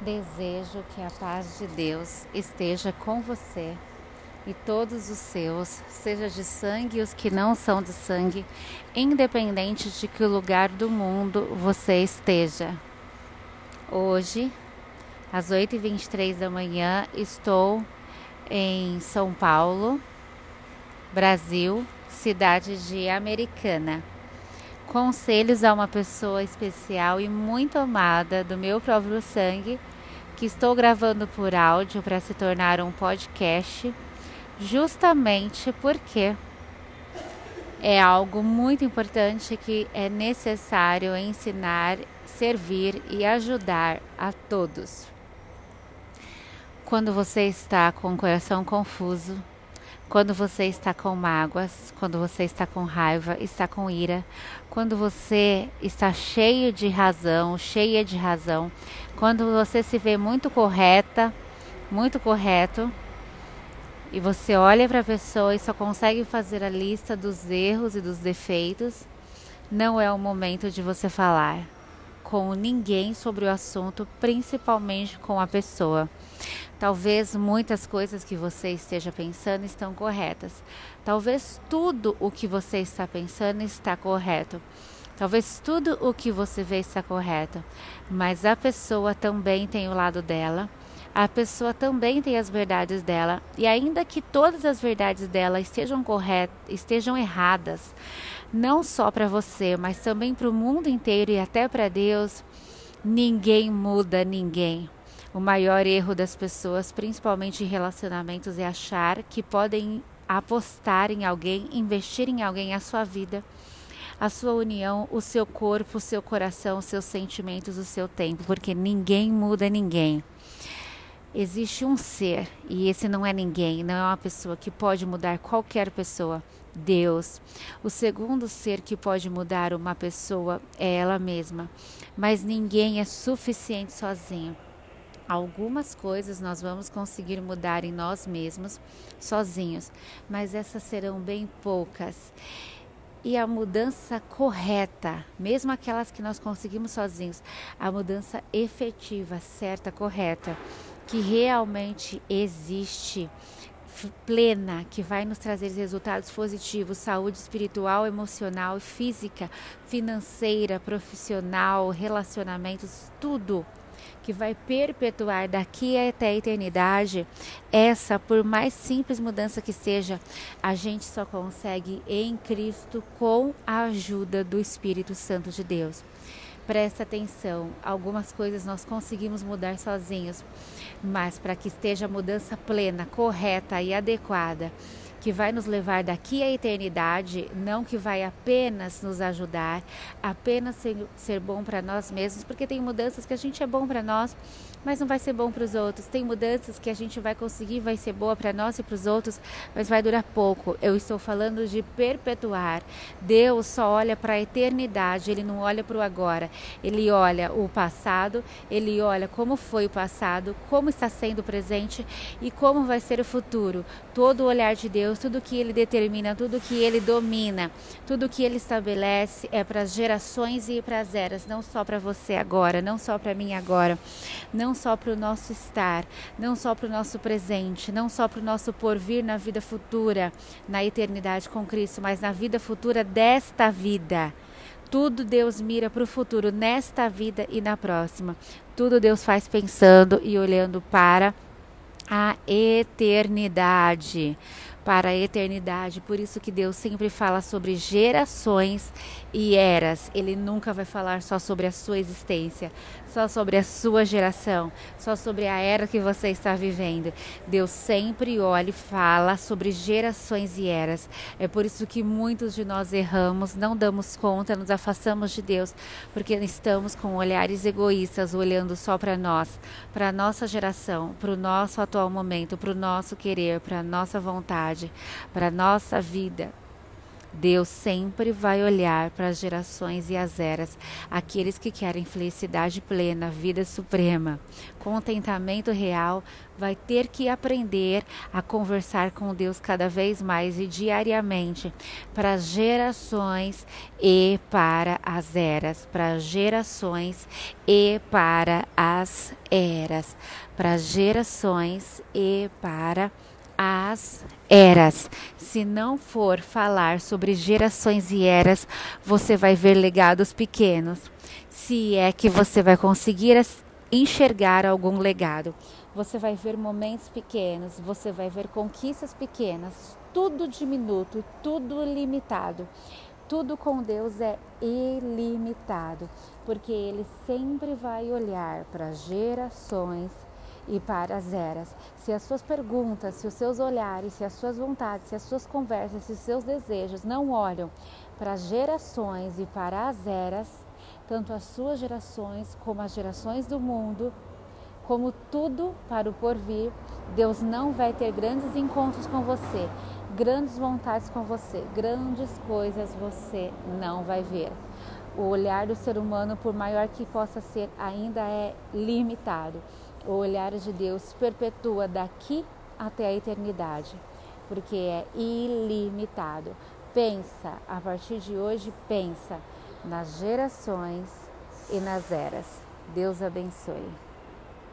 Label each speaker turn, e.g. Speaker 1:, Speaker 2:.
Speaker 1: Desejo que a paz de Deus esteja com você e todos os seus, seja de sangue e os que não são de sangue, independente de que lugar do mundo você esteja. Hoje, às 8h23 da manhã, estou em São Paulo, Brasil, cidade de Americana. Conselhos a uma pessoa especial e muito amada do meu próprio sangue, que estou gravando por áudio para se tornar um podcast, justamente porque é algo muito importante que é necessário ensinar, servir e ajudar a todos. Quando você está com o coração confuso, quando você está com mágoas, quando você está com raiva, está com ira, quando você está cheio de razão, cheia de razão, quando você se vê muito correta, muito correto, e você olha para a pessoa e só consegue fazer a lista dos erros e dos defeitos, não é o momento de você falar com ninguém sobre o assunto, principalmente com a pessoa. Talvez muitas coisas que você esteja pensando estão corretas. Talvez tudo o que você está pensando está correto. Talvez tudo o que você vê está correto, mas a pessoa também tem o lado dela. A pessoa também tem as verdades dela, e ainda que todas as verdades dela estejam corretas, estejam erradas, não só para você, mas também para o mundo inteiro e até para Deus, ninguém muda ninguém. O maior erro das pessoas, principalmente em relacionamentos, é achar que podem apostar em alguém, investir em alguém a sua vida, a sua união, o seu corpo, o seu coração, os seus sentimentos, o seu tempo, porque ninguém muda ninguém. Existe um ser, e esse não é ninguém, não é uma pessoa que pode mudar qualquer pessoa. Deus. O segundo ser que pode mudar uma pessoa é ela mesma, mas ninguém é suficiente sozinho. Algumas coisas nós vamos conseguir mudar em nós mesmos sozinhos, mas essas serão bem poucas. E a mudança correta, mesmo aquelas que nós conseguimos sozinhos, a mudança efetiva, certa, correta, que realmente existe, plena, que vai nos trazer resultados positivos, saúde espiritual, emocional, física, financeira, profissional, relacionamentos, tudo que vai perpetuar daqui até a eternidade, essa, por mais simples mudança que seja, a gente só consegue em Cristo com a ajuda do Espírito Santo de Deus. Presta atenção, algumas coisas nós conseguimos mudar sozinhos, mas para que esteja a mudança plena, correta e adequada, que vai nos levar daqui à eternidade, não que vai apenas nos ajudar, apenas ser, ser bom para nós mesmos, porque tem mudanças que a gente é bom para nós, mas não vai ser bom para os outros. Tem mudanças que a gente vai conseguir, vai ser boa para nós e para os outros, mas vai durar pouco. Eu estou falando de perpetuar. Deus só olha para a eternidade, ele não olha para o agora. Ele olha o passado, ele olha como foi o passado, como está sendo o presente e como vai ser o futuro. Todo o olhar de Deus tudo que Ele determina, tudo que Ele domina, tudo que Ele estabelece é para as gerações e para as eras, não só para você agora, não só para mim agora, não só para o nosso estar, não só para o nosso presente, não só para o nosso porvir na vida futura, na eternidade com Cristo, mas na vida futura desta vida. Tudo Deus mira para o futuro, nesta vida e na próxima. Tudo Deus faz pensando e olhando para a eternidade para a eternidade. Por isso que Deus sempre fala sobre gerações e eras. Ele nunca vai falar só sobre a sua existência, só sobre a sua geração, só sobre a era que você está vivendo. Deus sempre olha e fala sobre gerações e eras. É por isso que muitos de nós erramos, não damos conta, nos afastamos de Deus, porque estamos com olhares egoístas, olhando só para nós, para a nossa geração, para o nosso atual momento, para o nosso querer, para a nossa vontade para a nossa vida. Deus sempre vai olhar para as gerações e as eras, aqueles que querem felicidade plena, vida suprema, contentamento real, vai ter que aprender a conversar com Deus cada vez mais e diariamente para as gerações e para as eras, para as gerações e para as eras, para as gerações e para as eras. Se não for falar sobre gerações e eras, você vai ver legados pequenos. Se é que você vai conseguir enxergar algum legado, você vai ver momentos pequenos, você vai ver conquistas pequenas, tudo diminuto, tudo limitado. Tudo com Deus é ilimitado, porque Ele sempre vai olhar para gerações e para as eras. Se as suas perguntas, se os seus olhares, se as suas vontades, se as suas conversas, se os seus desejos não olham para as gerações e para as eras, tanto as suas gerações como as gerações do mundo, como tudo para o porvir, Deus não vai ter grandes encontros com você, grandes vontades com você, grandes coisas você não vai ver. O olhar do ser humano, por maior que possa ser, ainda é limitado. O olhar de Deus perpetua daqui até a eternidade, porque é ilimitado. Pensa, a partir de hoje, pensa nas gerações e nas eras. Deus abençoe.